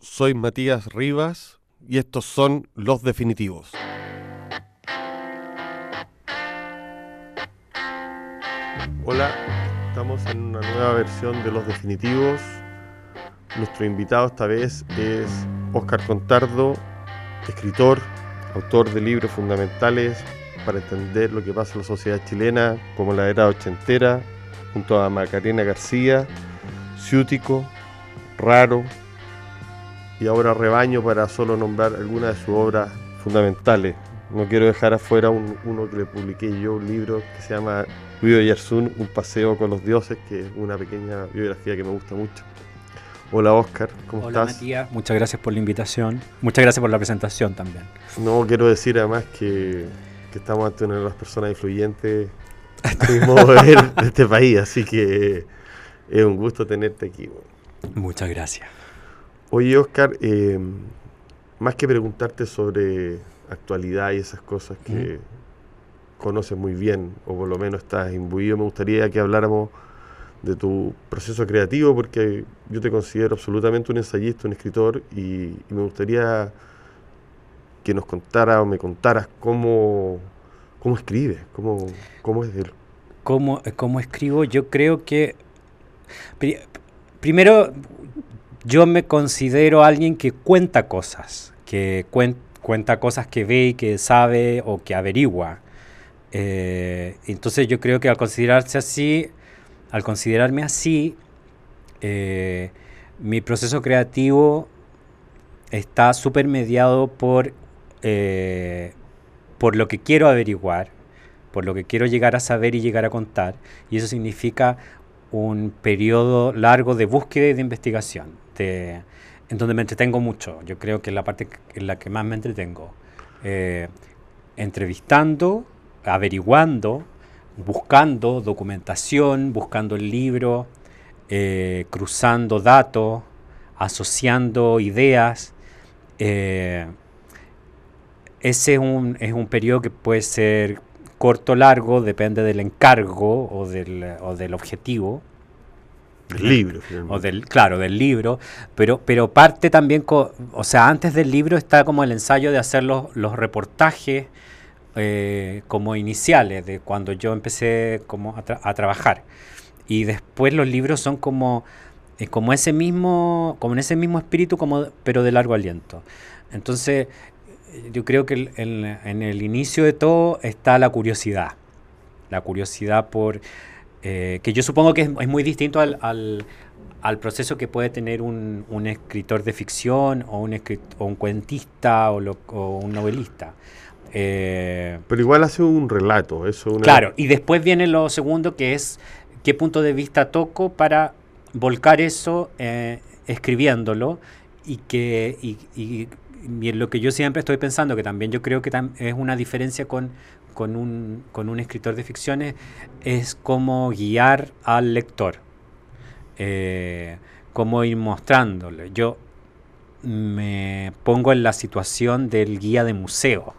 soy Matías Rivas y estos son Los Definitivos. Hola, estamos en una nueva versión de Los Definitivos. Nuestro invitado esta vez es Óscar Contardo, escritor, autor de libros fundamentales para entender lo que pasa en la sociedad chilena, como la era ochentera, junto a Macarena García, Ciútico, Raro, y ahora Rebaño para solo nombrar algunas de sus obras fundamentales. No quiero dejar afuera uno que le publiqué yo, un libro que se llama Guido Yarsun, Un paseo con los dioses, que es una pequeña biografía que me gusta mucho. Hola Oscar, ¿cómo Hola, estás? Matías, muchas gracias por la invitación. Muchas gracias por la presentación también. No, quiero decir además que, que estamos ante una de las personas influyentes de de este país, así que es un gusto tenerte aquí. Muchas gracias. Oye, Oscar, eh, más que preguntarte sobre actualidad y esas cosas que conoces muy bien, o por lo menos estás imbuido, me gustaría que habláramos de tu proceso creativo, porque yo te considero absolutamente un ensayista, un escritor, y, me gustaría que nos contara o me contaras cómo, cómo escribes, cómo, cómo es ¿Cómo, ¿Cómo escribo? Yo creo que... Primero, yo me considero alguien que cuenta cosas, que cuenta cosas que ve y que sabe o que averigua. Eh, entonces yo creo que al considerarse así, al considerarme así, eh, mi proceso creativo está súper mediado por, eh, por lo que quiero averiguar, por lo que quiero llegar a saber y llegar a contar. Y eso significa un periodo largo de búsqueda y de investigación. Este, en donde me entretengo mucho. Yo creo que es la parte en la que más me entretengo. Eh, entrevistando, averiguando, buscando documentación, buscando el libro, eh, cruzando datos, asociando ideas. Eh, ese es un, es un periodo que puede ser corto o largo, depende del encargo o del, o del objetivo. Del libro, o del, claro, del libro, pero, pero parte también, o sea, antes del libro está como el ensayo de hacer los, reportajes eh, como iniciales, de cuando yo empecé como a, trabajar. Y después los libros son como, eh, como ese mismo, como en ese mismo espíritu, como, pero de largo aliento. Entonces, yo creo que en el inicio de todo está la curiosidad, la curiosidad por eh, que yo supongo que es, muy distinto al, al, proceso que puede tener un, un escritor de ficción o un, o un cuentista o, o un novelista. Eh, Pero igual hace un relato, eso. Claro, y después viene lo segundo que es qué punto de vista toco para volcar eso eh, escribiéndolo y que y, y, y, lo que yo siempre estoy pensando, que también yo creo que es una diferencia con, con un, con un escritor de ficciones es cómo guiar al lector, eh, cómo ir mostrándole. Yo me pongo en la situación del guía de museo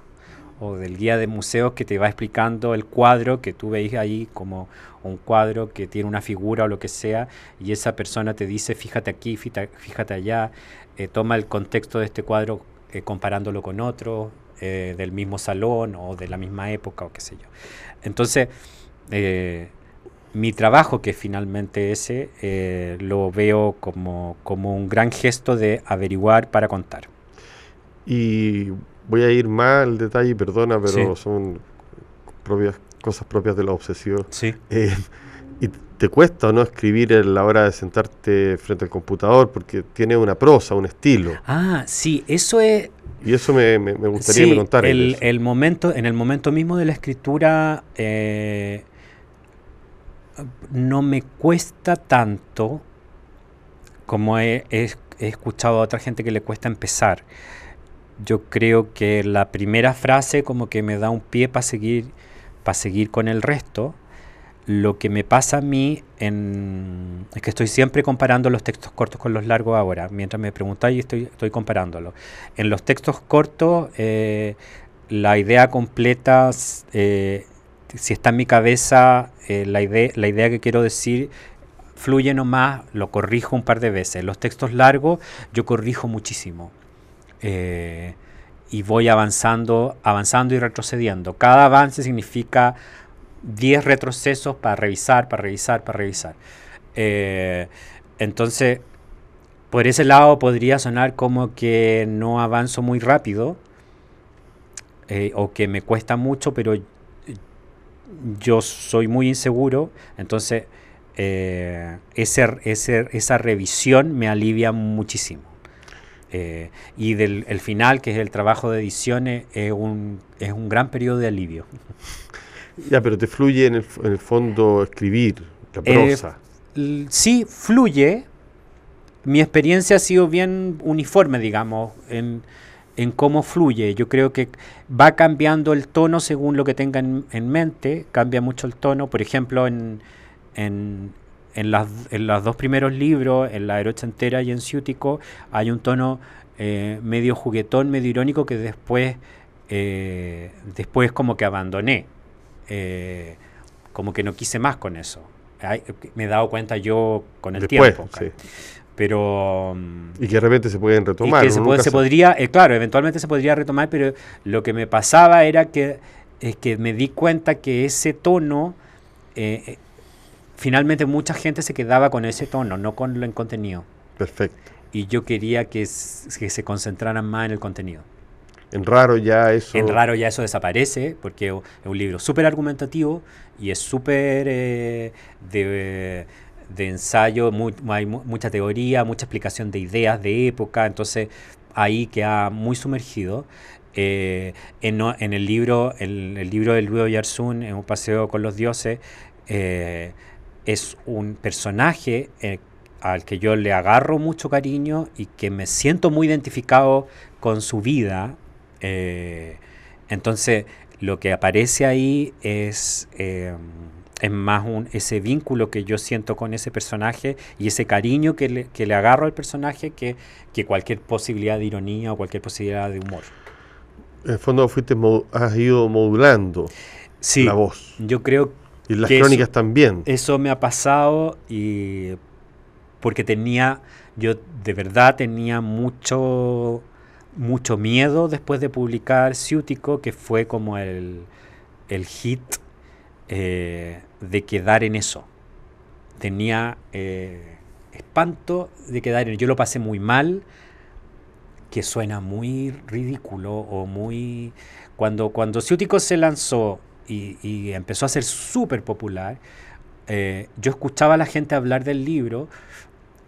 o del guía de museos que te va explicando el cuadro que tú veis ahí como un cuadro que tiene una figura o lo que sea y esa persona te dice fíjate aquí, fíjate, allá, eh, toma el contexto de este cuadro eh, comparándolo con otro, eh, del mismo salón o de la misma época o qué sé yo. Entonces, eh, mi trabajo, que finalmente ese, eh, lo veo como, como un gran gesto de averiguar para contar. Y voy a ir más al detalle, perdona, pero son propias, cosas propias de la obsesión. Sí. ¿Y te cuesta o no escribir a la hora de sentarte frente al computador? Porque tiene una prosa, un estilo. Ah, sí, eso es y eso me, gustaría que me contaras. El, el, momento, en el momento mismo de la escritura eh, no me cuesta tanto como he, escuchado a otra gente que le cuesta empezar. Yo creo que la primera frase como que me da un pie para seguir, para seguir con el resto lo que me pasa a mí en, es que estoy siempre comparando los textos cortos con los largos ahora. Mientras me preguntáis, estoy, estoy comparándolo. En los textos cortos, eh, la idea completa, eh, si está en mi cabeza, eh, la, idea, la idea que quiero decir fluye nomás, lo corrijo un par de veces. Los textos largos yo corrijo muchísimo. Y voy avanzando, avanzando y retrocediendo. Cada avance significa 10 retrocesos para revisar, para revisar, para revisar. Eh, entonces, por ese lado podría sonar como que no avanzo muy rápido eh, o que me cuesta mucho, pero yo soy muy inseguro, entonces eh, esa revisión me alivia muchísimo. Eh, y del el final, que es el trabajo de edición, es un, es un gran periodo de alivio. Ya, pero te fluye en el, en el fondo escribir, la prosa. sí, fluye. Mi experiencia ha sido bien uniforme, digamos, en, en cómo fluye. Yo creo que va cambiando el tono según lo que tengan en, mente, cambia mucho el tono. Por ejemplo, en, en, en, las, en los dos primeros libros, en La Erocha entera y en Ciútico, hay un tono eh, medio juguetón, medio irónico que después, eh, después como que abandoné. Eh, como que no quise más con eso. me he dado cuenta yo con el tiempo. Pero... Y que de repente se pueden retomar. se, podría, eh, claro, eventualmente se podría retomar, pero lo que me pasaba era que, es que me di cuenta que ese tono, eh, finalmente mucha gente se quedaba con ese tono, no con el contenido. Perfecto. Y yo quería que, que se concentraran más en el contenido. En raro ya eso... En raro ya eso desaparece, porque es un libro súper argumentativo y es súper de de ensayo, hay mucha teoría, mucha explicación de ideas, de época, entonces ahí queda muy sumergido. Eh, en, en, el libro, el, el libro del Ludo Yarsun, en un paseo con los dioses, eh, es un personaje eh, al que yo le agarro mucho cariño y que me siento muy identificado con su vida. Entonces, lo que aparece ahí es es más un, ese vínculo que yo siento con ese personaje y ese cariño que le, que le agarro al personaje que, que, cualquier posibilidad de ironía o cualquier posibilidad de humor. En el fondo fuiste has ido modulando la voz. Yo creo y las crónicas también. Eso me ha pasado y porque tenía, yo de verdad tenía mucho, mucho miedo después de publicar Ciútico, que fue como el, el hit eh, de quedar en eso. Tenía eh, espanto de quedar en Yo lo pasé muy mal, que suena muy ridículo o muy... Cuando, cuando Ciútico se lanzó y, empezó a ser súper popular, eh, yo escuchaba a la gente hablar del libro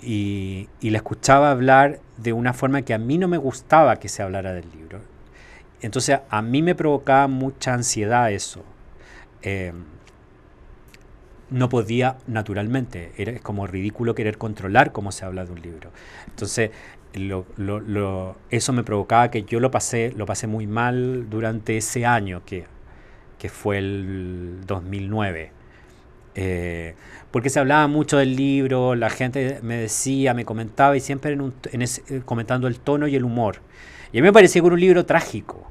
y, y la escuchaba hablar de una forma que a mí no me gustaba que se hablara del libro. Entonces a mí me provocaba mucha ansiedad eso. Eh, no podía naturalmente. Era como ridículo querer controlar cómo se habla de un libro. Entonces, eso me provocaba que yo lo pasé, lo pasé muy mal durante ese año que, que fue el 2009. Eh, porque se hablaba mucho del libro, la gente me decía, me comentaba y siempre en comentando el tono y el humor. Y a mí me parecía que era un libro trágico.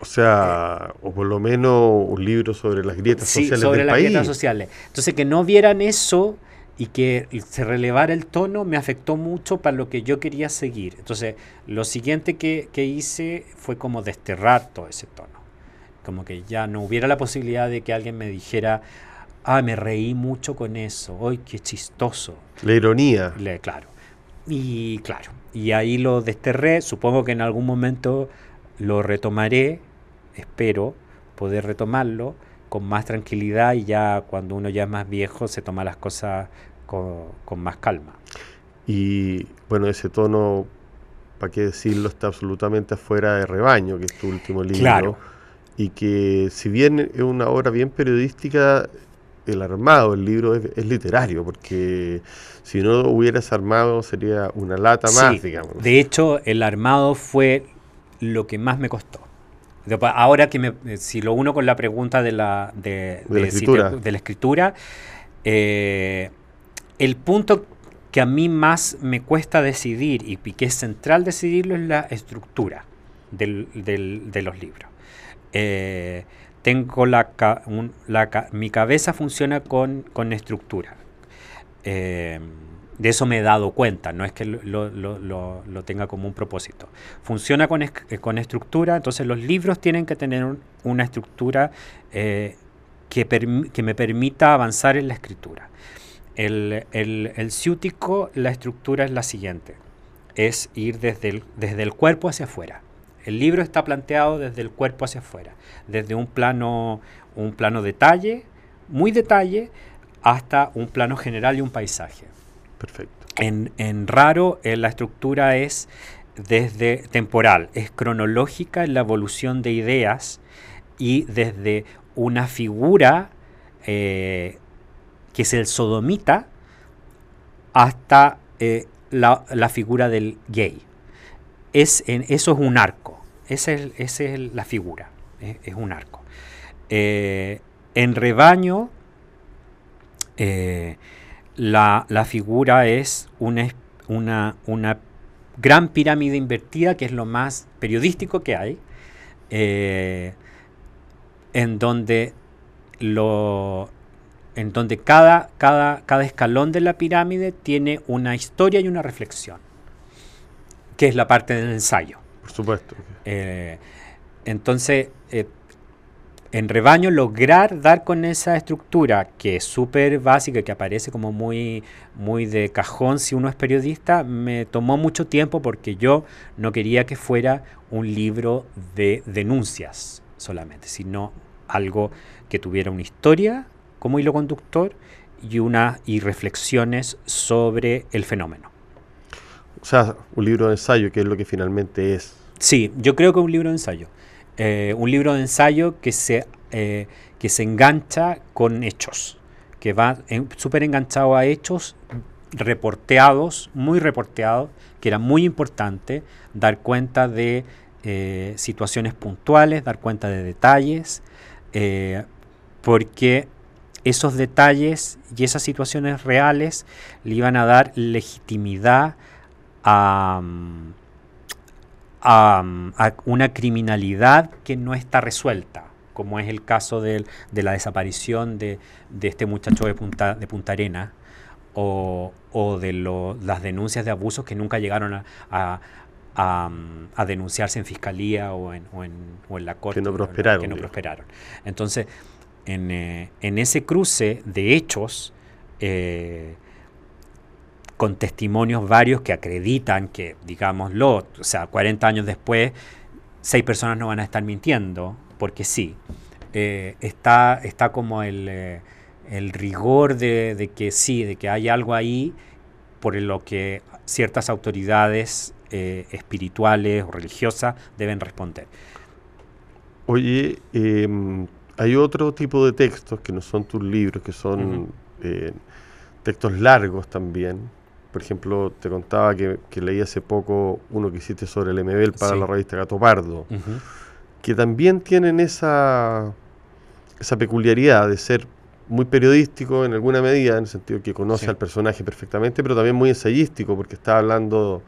O sea, o por lo menos un libro sobre las grietas sí, sociales sobre las grietas sociales. Entonces, que no vieran eso y que se relevara el tono me afectó mucho para lo que yo quería seguir. Entonces, lo siguiente que, que hice fue como desterrar todo ese tono. Como que ya no hubiera la posibilidad de que alguien me dijera, ah, me reí mucho con eso, ¡ay, qué chistoso! La ironía. Le, claro. Y claro, y ahí lo desterré, supongo que en algún momento lo retomaré espero poder retomarlo con más tranquilidad y ya cuando uno ya es más viejo se toma las cosas con, más calma. Y bueno, ese tono, para qué decirlo, está absolutamente afuera de Rebaño, que es tu último libro. Claro. Y que si bien es una obra bien periodística, el armado, el libro es, literario, porque si no hubieras armado sería una lata más, digamos. De hecho, el armado fue lo que más me costó. Ahora que me, si lo uno con la pregunta de la, de, la escritura, eh, el punto que a mí más me cuesta decidir y que es central decidirlo es la estructura del, de los libros. Eh, tengo la, mi cabeza funciona con, con estructura. Eh, de eso me he dado cuenta, no es que lo, tenga como un propósito. Funciona con, con, estructura, entonces los libros tienen que tener una estructura que, que, me permita avanzar en la escritura. El, el, el ciútico, la estructura es la siguiente, es ir desde el, desde el cuerpo hacia afuera. El libro está planteado desde el cuerpo hacia afuera, desde un plano, un plano detalle, muy detalle, hasta un plano general y un paisaje. Perfecto. En, en raro, eh, la estructura es desde temporal, es cronológica en la evolución de ideas y desde una figura eh, que es el sodomita hasta eh, la, la, figura del gay. Es, en, eso es un arco, esa es, es la figura, es, un arco. Eh, en rebaño, la, la, figura es una, una, gran pirámide invertida, que es lo más periodístico que hay en donde, lo, en donde cada, cada, cada escalón de la pirámide tiene una historia y una reflexión, que es la parte del ensayo. Por supuesto. Eh, entonces, eh, en rebaño, lograr dar con esa estructura que es súper básica, que aparece como muy, muy de cajón si uno es periodista, me tomó mucho tiempo porque yo no quería que fuera un libro de denuncias solamente, sino algo que tuviera una historia como hilo conductor y, una, y reflexiones sobre el fenómeno. O sea, un libro de ensayo, que es lo que finalmente es. Sí, yo creo que un libro de ensayo. Eh, un libro de ensayo que se, eh, que se engancha con hechos, que va súper enganchado a hechos reporteados, muy reporteados, que era muy importante dar cuenta de eh, situaciones puntuales, dar cuenta de detalles, porque esos detalles y esas situaciones reales le iban a dar legitimidad a, una criminalidad que no está resuelta, como es el caso de, la desaparición de, este muchacho de Punta, de Punta Arena o, de las denuncias de abusos que nunca llegaron a, a, denunciarse en fiscalía o en, o en, o en la corte. Que no prosperaron. Que no prosperaron. Entonces, en, eh, en, ese cruce de hechos, eh, con testimonios varios que acreditan que, digámoslo, o sea, 40 años después, seis personas no van a estar mintiendo, porque sí. Eh, está, está como el, el rigor de, de, que sí, de que hay algo ahí por lo que ciertas autoridades eh, espirituales o religiosas deben responder. Oye, em, hay otro tipo de textos que no son tus libros, que son eh, textos largos también. Por ejemplo, te contaba que, leí hace poco uno que hiciste sobre el MBL para la revista Gato Pardo, que también tienen esa, esa peculiaridad de ser muy periodístico en alguna medida, en el sentido que conoce al personaje perfectamente, pero también muy ensayístico, porque está hablando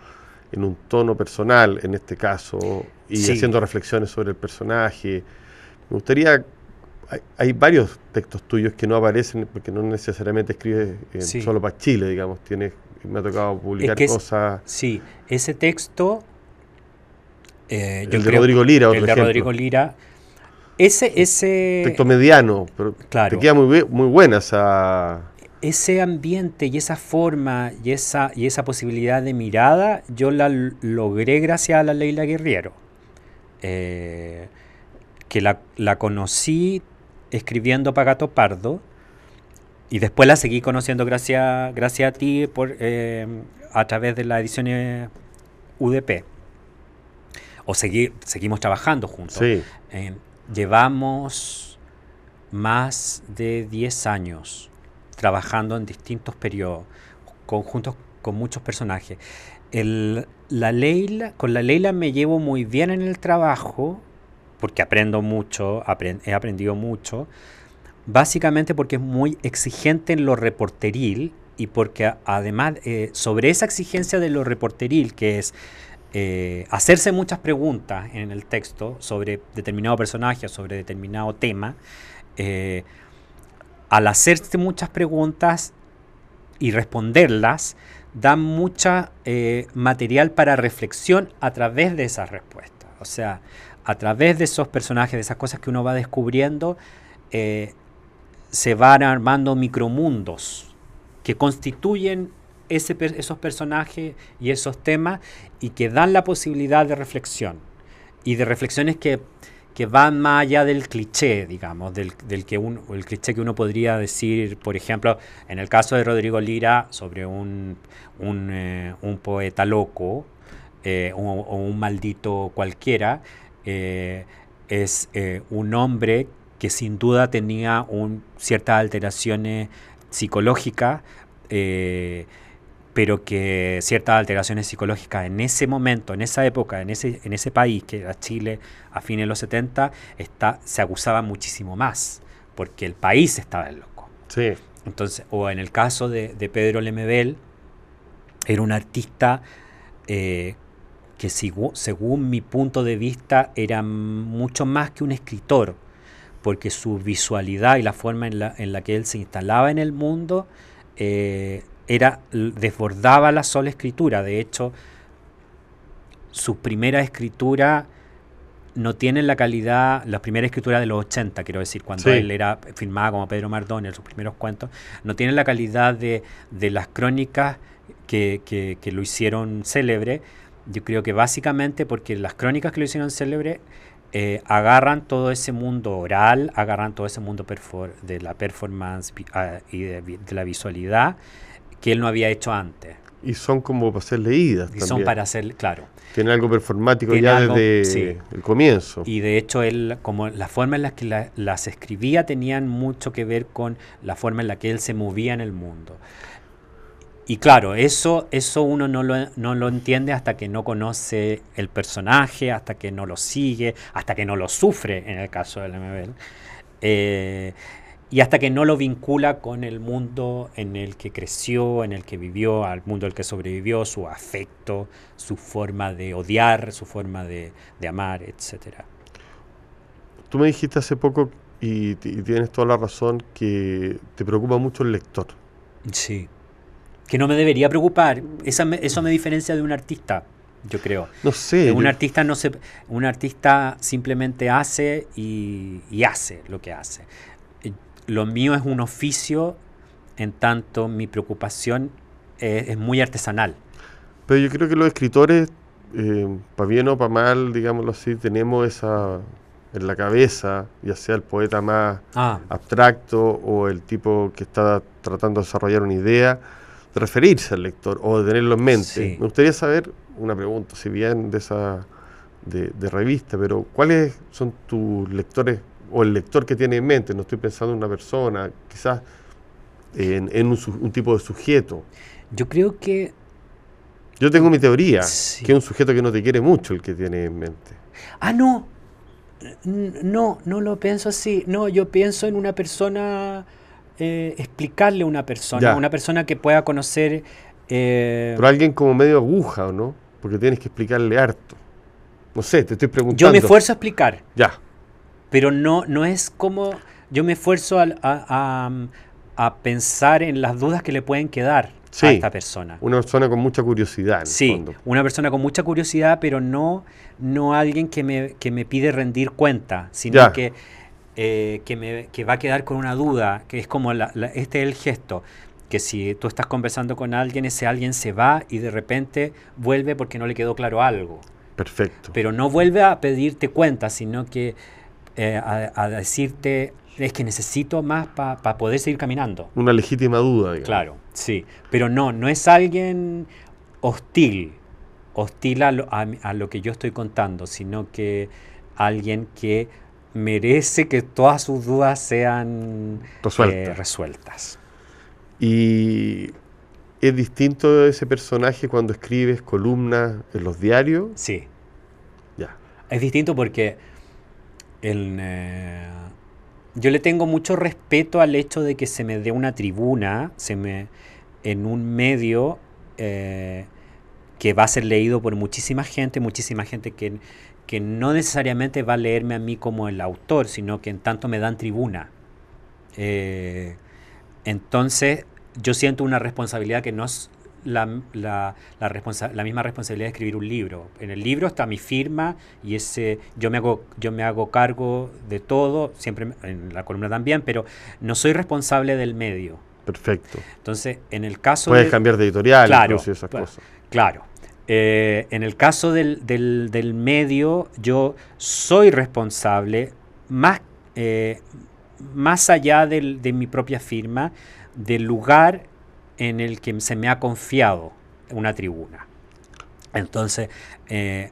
en un tono personal en este caso y haciendo reflexiones sobre el personaje. Me gustaría, hay, varios textos tuyos que no aparecen porque no necesariamente escribes solo para Chile, digamos, tienes, me ha tocado publicar cosas. sí, ese texto... Eh, el de Rodrigo Lira, El de Rodrigo Lira. Ese, ese... Texto mediano, pero claro. te queda muy, muy buena esa ese ambiente y esa forma y esa, y esa posibilidad de mirada, yo la logré gracias a la Leila Guerriero, eh, que la, conocí escribiendo Pagato Pardo y después la seguí conociendo gracias, gracias a ti por, eh, a través de la edición UDP. O seguimos trabajando juntos. Sí. llevamos más de 10 años trabajando en distintos periodos, conjuntos con muchos personajes. El, la Leila, con la Leila me llevo muy bien en el trabajo, porque aprendo mucho, he aprendido mucho, básicamente porque es muy exigente en lo reporteril y porque además eh, sobre esa exigencia de lo reporteril, que es eh, hacerse muchas preguntas en el texto sobre determinado personaje o sobre determinado tema, eh, al hacerte muchas preguntas, y responderlas, dan mucha eh, material para reflexión a través de esas respuestas. O sea, a través de esos personajes, de esas cosas que uno va descubriendo, se van armando micromundos que constituyen esos personajes y esos temas y que dan la posibilidad de reflexión. Y de reflexiones que, van más allá del cliché, digamos, del, que el cliché que uno podría decir, por ejemplo, en el caso de Rodrigo Lira, sobre un, un, eh, poeta loco eh, o, un maldito cualquiera, eh, es un hombre que sin duda tenía un, ciertas alteraciones psicológicas, pero que ciertas alteraciones psicológicas en ese momento, en esa época, en ese, en ese país, que era Chile a fines de los 70, está, se acusaba muchísimo más, porque el país estaba en loco. Sí. Entonces, o en el caso de, Pedro Lemebel, era un artista eh, que según mi punto de vista era mucho más que un escritor, porque su visualidad y la forma en la, en la que él se instalaba en el mundo eh, era, desbordaba la sola escritura. De hecho, su primera escritura no tiene la calidad, la primera escritura de los 80, quiero decir, cuando él era filmado como Pedro Mardón en sus primeros cuentos, no tiene la calidad de, las crónicas que, que, lo hicieron célebre. Yo creo que básicamente porque las crónicas que lo hicieron célebre eh, agarran todo ese mundo oral, agarran todo ese mundo de la performance ah, y de, la visualidad que él no había hecho antes. Y son como para ser leídas. Y son para ser, claro. Tiene algo performático ya desde el comienzo. Y de hecho, él, como la forma en la que las escribía tenían mucho que ver con la forma en la que él se movía en el mundo. Y claro, eso, eso uno no lo, no lo entiende hasta que no conoce el personaje, hasta que no lo sigue, hasta que no lo sufre, en el caso del MBL. Eh, y hasta que no lo vincula con el mundo en el que creció, en el que vivió, al mundo al que sobrevivió, su afecto, su forma de odiar, su forma de, amar, etc. Tú me dijiste hace poco, y, tienes toda la razón, que te preocupa mucho el lector. Sí, que no me debería preocupar. Esa eso me diferencia de un artista, yo creo. No sé. Un, artista, no se, un artista simplemente hace y, y hace lo que hace lo mío es un oficio, en tanto mi preocupación es, muy artesanal. Pero yo creo que los escritores, eh, para bien o para mal, digámoslo así, tenemos esa en la cabeza, ya sea el poeta más ah. abstracto o el tipo que está tratando de desarrollar una idea, de referirse al lector o de tenerlo en mente. Me gustaría saber una pregunta, si bien de esa de, de revista, pero ¿cuáles son tus lectores o el lector que tiene en mente, no estoy pensando en una persona, quizás en, un, tipo de sujeto. Yo creo que... Yo tengo mi teoría, que es un sujeto que no te quiere mucho el que tiene en mente. Ah, no. No, no lo pienso así. No, yo pienso en una persona, eh, explicarle a una persona, una persona que pueda conocer... Eh, Pero alguien como medio aguja, ¿o no? Porque tienes que explicarle harto. No sé, te estoy preguntando. Yo me esfuerzo a explicar. Ya pero no, no es como yo me esfuerzo a, pensar en las dudas que le pueden quedar a esta persona. Una persona con mucha curiosidad. sí, una persona con mucha curiosidad, pero no, no alguien que me, que me pide rendir cuenta, sino que, eh, que, me, que va a quedar con una duda, que es como la, este es el gesto que si tú estás conversando con alguien, ese alguien se va y de repente vuelve porque no le quedó claro algo. Perfecto. Pero no vuelve a pedirte cuenta, sino que eh, a, decirte, es que necesito más para poder seguir caminando. Una legítima duda, digamos. Claro, sí. Pero no, no es alguien hostil, hostil a lo, que yo estoy contando, sino que alguien que merece que todas sus dudas sean eh, resueltas. Y es distinto ese personaje cuando escribes columnas en los diarios. Sí. Ya. Es distinto porque eh, yo le tengo mucho respeto al hecho de que se me dé una tribuna se me, en un medio eh, que va a ser leído por muchísima gente, muchísima gente que, que no necesariamente va a leerme a mí como el autor, sino que en tanto me dan tribuna. Eh, entonces, yo siento una responsabilidad que no es la, la, la, misma responsabilidad de escribir un libro. En el libro está mi firma y ese yo me hago yo me hago cargo de todo, siempre en la columna también, pero no soy responsable del medio. Perfecto. Entonces, en el caso Puedes cambiar de editorial, claro, esas cosas. Claro. Eh, en el caso del, del, medio, yo soy responsable más, eh, más allá del, de mi propia firma, del lugar en el que se me ha confiado una tribuna. Entonces, eh,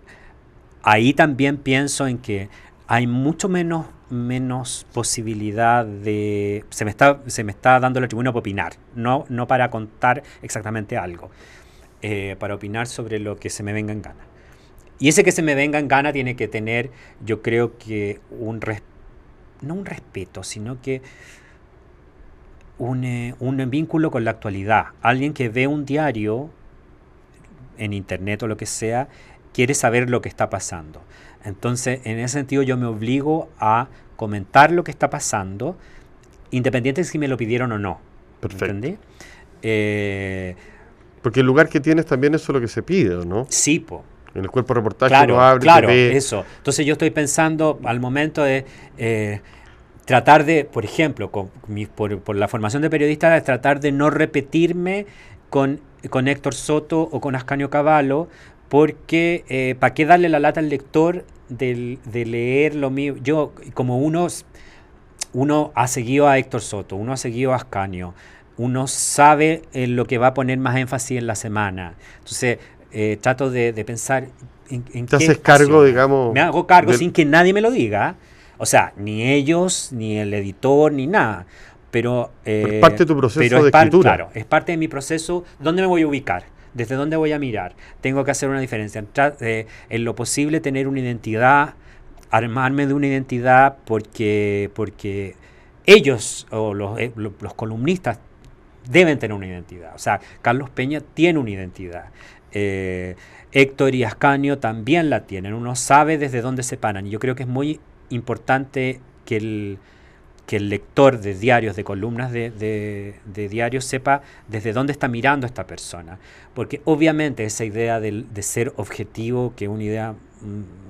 ahí también pienso en que hay mucho menos, menos posibilidad de... Se me, está, se me está dando la tribuna para opinar, no, no para contar exactamente algo, eh, para opinar sobre lo que se me venga en gana. Y ese que se me venga en gana tiene que tener, yo creo que un no un respeto, sino que un, un vínculo con la actualidad. Alguien que ve un diario en internet o lo que sea, quiere saber lo que está pasando. Entonces, en ese sentido, yo me obligo a comentar lo que está pasando, independiente de si me lo pidieron o no. Perfecto. Eh, Porque el lugar que tienes también es lo que se pide, ¿no? Sí, po. En el cuerpo de reportaje claro, abre, claro, eso. Entonces yo estoy pensando al momento de eh, tratar de, por ejemplo, con por, la formación de periodista, es tratar de no repetirme con, con Héctor Soto o con Ascanio Cavallo, porque eh, ¿para qué darle la lata al lector de, leer lo mío? Yo, como uno, uno ha seguido a Héctor Soto, uno ha seguido a Ascanio, uno sabe en lo que va a poner más énfasis en la semana. Entonces, eh, trato de, pensar en, en ¿Te haces cargo, digamos? Me hago cargo sin que nadie me lo diga. O sea, ni ellos, ni el editor, ni nada. Pero, es parte de tu proceso de escritura. Claro, es parte de mi proceso. ¿Dónde me voy a ubicar? ¿Desde dónde voy a mirar? Tengo que hacer una diferencia. Eh, en lo posible tener una identidad, armarme de una identidad porque, porque ellos o los, eh, los columnistas deben tener una identidad. O sea, Carlos Peña tiene una identidad. Eh, Héctor y Ascanio también la tienen. Uno sabe desde dónde se paran. Y yo creo que es muy importante que el, que el lector de diarios, de columnas de, de, diarios, sepa desde dónde está mirando esta persona. Porque obviamente esa idea de, de ser objetivo, que es una idea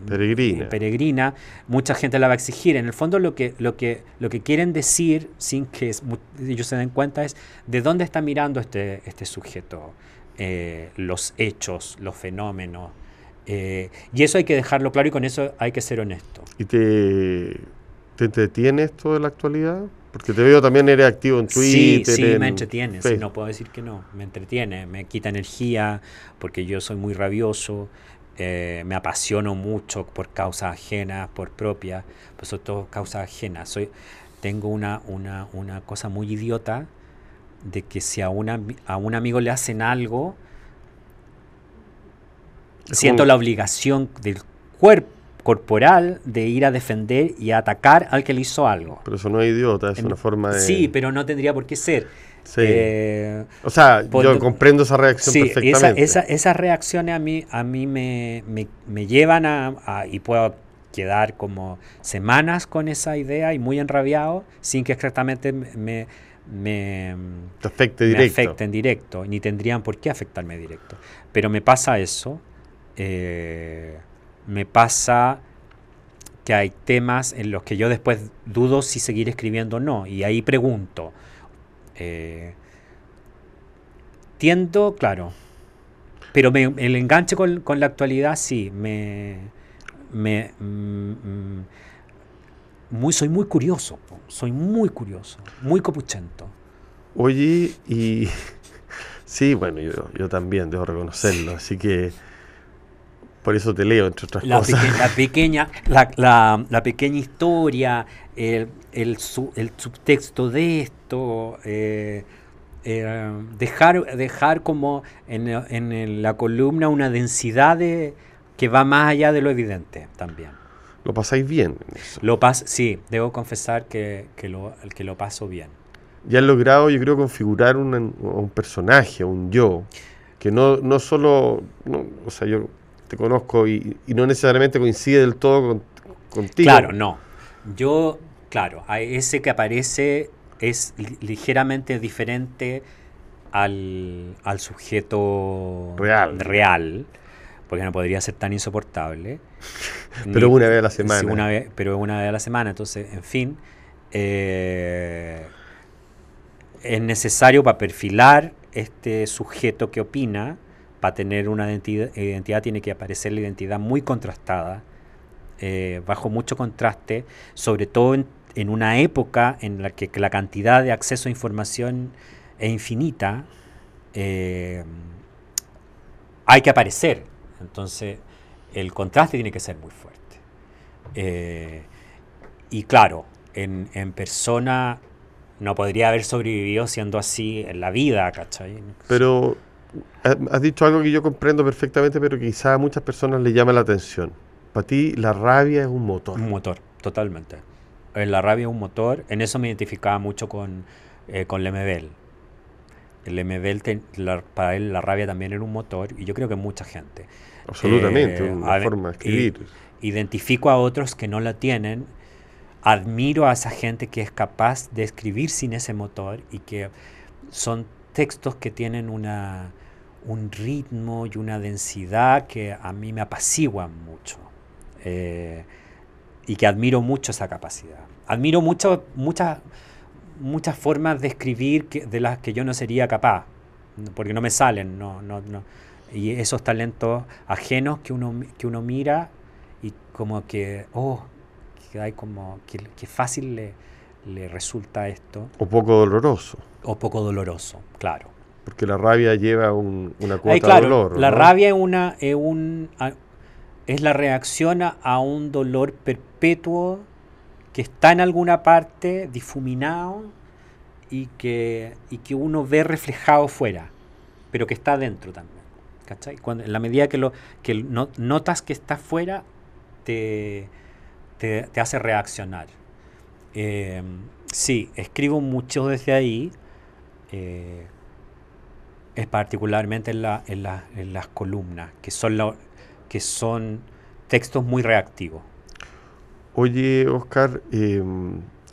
peregrina. peregrina, mucha gente la va a exigir. En el fondo lo que, lo que, lo que quieren decir, sin que ellos se den cuenta, es de dónde está mirando este, este sujeto, eh, los hechos, los fenómenos, eh, y eso hay que dejarlo claro y con eso hay que ser honesto. ¿Y te, te entretiene esto de la actualidad? Porque te veo también eres activo en Twitter. Sí, sí, me entretiene, no puedo decir que no, me entretiene, me quita energía, porque yo soy muy rabioso, eh, me apasiono mucho por causas ajenas, por propias, pues son todo causas ajenas. Soy, tengo una, una, una cosa muy idiota de que si a, una, a un amigo le hacen algo, siento la obligación del cuerpo corporal de ir a defender y a atacar al que le hizo algo. Pero eso no es idiota, es una forma de... Sí, pero no tendría por qué ser. Sí. Eh, o sea, yo comprendo esa reacción perfectamente. Esa, esas reacciones a mí, a mí me, me, llevan a, y puedo quedar como semanas con esa idea y muy enrabiado sin que exactamente me, me, afecte directo. me afecten directo, ni tendrían por qué afectarme directo. Pero me pasa eso eh, me pasa que hay temas en los que yo después dudo si seguir escribiendo o no. Y ahí pregunto. Eh, tiendo, claro. Pero el enganche con, la actualidad sí, me... me mm, mm, muy, soy muy curioso, soy muy curioso, muy copuchento. Oye, y sí, bueno, yo, yo también debo reconocerlo, así que por eso te leo, entre otras la cosas. la, pequeña, la, la, pequeña historia, el, el, el, subtexto de esto, eh, eh, dejar, dejar como en, en, la columna una densidad de, que va más allá de lo evidente también. ¿Lo pasáis bien? Lo pas sí, debo confesar que, que, lo, que lo paso bien. Ya has logrado, yo creo, configurar un, un personaje, un yo, que no, no solo, o sea, yo te conozco y, no necesariamente coincide del todo contigo. Claro, no. Yo, claro, ese que aparece es ligeramente diferente al, al sujeto Real. real, porque no podría ser tan insoportable. Pero Ni- una vez a la sí, semana. una vez- pero una vez a la semana. Entonces, en fin, eh, es necesario para perfilar este sujeto que opina, para tener una identidad, identidad tiene que aparecer la identidad muy contrastada, eh, bajo mucho contraste, sobre todo en, una época en la que la cantidad de acceso a información es infinita, eh, hay que aparecer. Entonces, el contraste tiene que ser muy fuerte. Eh, y claro, en, en persona no podría haber sobrevivido siendo así en la vida, ¿cachai? Pero ha- has dicho algo que yo comprendo perfectamente, pero quizá a muchas personas le llama la atención. Para ti la rabia es un motor. Un motor, totalmente. Eh, La rabia es un motor. En eso me identificaba mucho con, eh, con Lemebel. El Lemebel, te- la- para él la rabia también era un motor, y yo creo que mucha gente. Absolutamente, Eh, una forma de escribir. Identifico a otros que no la tienen. Admiro a esa gente que es capaz de escribir sin ese motor y que son textos que tienen una, un ritmo y una densidad que a mí me apaciguan mucho. Eh, y que admiro mucho esa capacidad. Admiro mucho, muchas, muchas formas de escribir que- de las que yo no sería capaz, porque no me salen, no, no, no. Y esos talentos ajenos que uno, que uno mira y como que, oh, que hay como, que, que fácil le, le resulta esto, O poco doloroso. o poco doloroso, claro. Porque la rabia lleva un- una cuota Ay, claro, de dolor. la ¿no? rabia es una es un es la reacción a, un dolor perpetuo que está en alguna parte difuminado y que y que uno ve reflejado fuera, pero que está dentro también. ¿Cachai? Cuando, en la medida que lo que no- notas que está fuera, te, te, te hace reaccionar. Eh, sí, escribo mucho desde ahí. eh, es particularmente en, la- en la- en las columnas, que son, la- que son textos muy reactivos. Oye, Oscar, eh,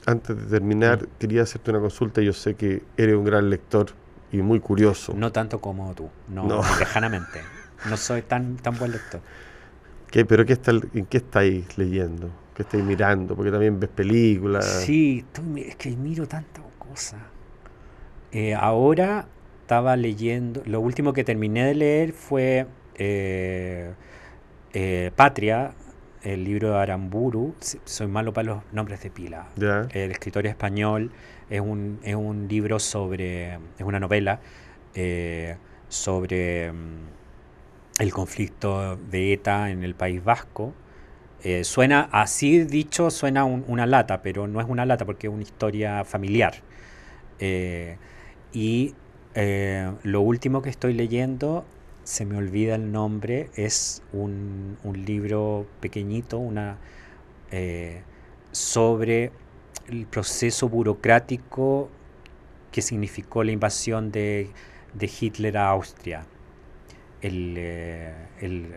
antes de terminar, Mm. quería hacerte una consulta. Yo sé que eres un gran lector y muy curioso. No tanto como tú, no, No. lejanamente. No soy tan, tan buen lector. ¿Qué- ¿Pero qué está, en qué estáis leyendo? ¿Qué estáis mirando? Porque también ves películas. Sí, estoy es que miro tantas cosas. Eh, ahora estaba leyendo, lo último que terminé de leer fue eh, eh, Patria, el libro de Aramburu. Soy malo para los nombres de pila. El escritor español es un, es un libro sobre, es una novela eh, sobre mm, el conflicto de ETA en el País Vasco. Eh, suena, así dicho, suena un- una lata, pero no es una lata porque es una historia familiar. Eh, y lo último que estoy leyendo, se me olvida el nombre, es un, un libro pequeñito, una, eh, sobre el proceso burocrático que significó la invasión de, de Hitler a Austria. El, eh, el-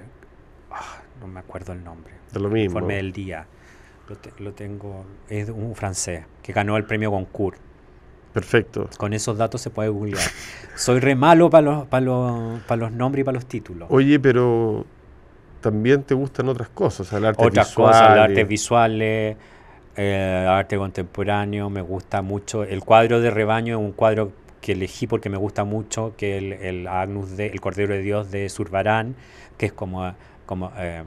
ah, no me acuerdo el nombre. De lo mismo. Informe del día. Lo, te- lo tengo, es un francés que ganó el premio Goncourt. Perfecto. Con esos datos se puede googlear. Soy re malo para los, para los, para los nombres y para los títulos. Oye, pero también te gustan otras cosas, el arte Otras visual. cosas, el y- arte visuales, eh, arte contemporáneo, me gusta mucho. El cuadro de rebaño es un cuadro que elegí porque me gusta mucho, que el, el Agnus de, el Cordero de Dios de Zurbarán, que es como, como, eh,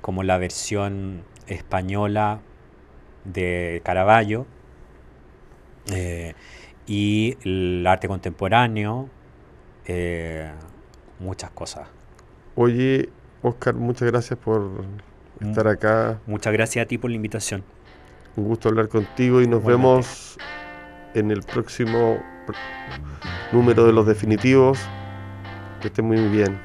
como la versión española de Caravaggio. Eh, y el arte contemporáneo, eh, muchas cosas. Oye, Oscar, muchas gracias por Mm. estar acá. Muchas gracias a ti por la invitación. Un gusto hablar contigo y nos vemos en el próximo pr- número de los definitivos. Que esté muy bien.